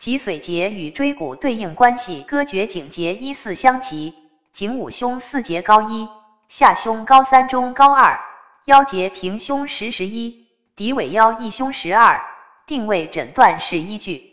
脊髓节与椎骨对应关系，歌诀颈节一四相齐，颈五胸四节高一，下胸高三中高二，腰节平胸十十一，骶尾腰一胸十二。定位诊断是依据。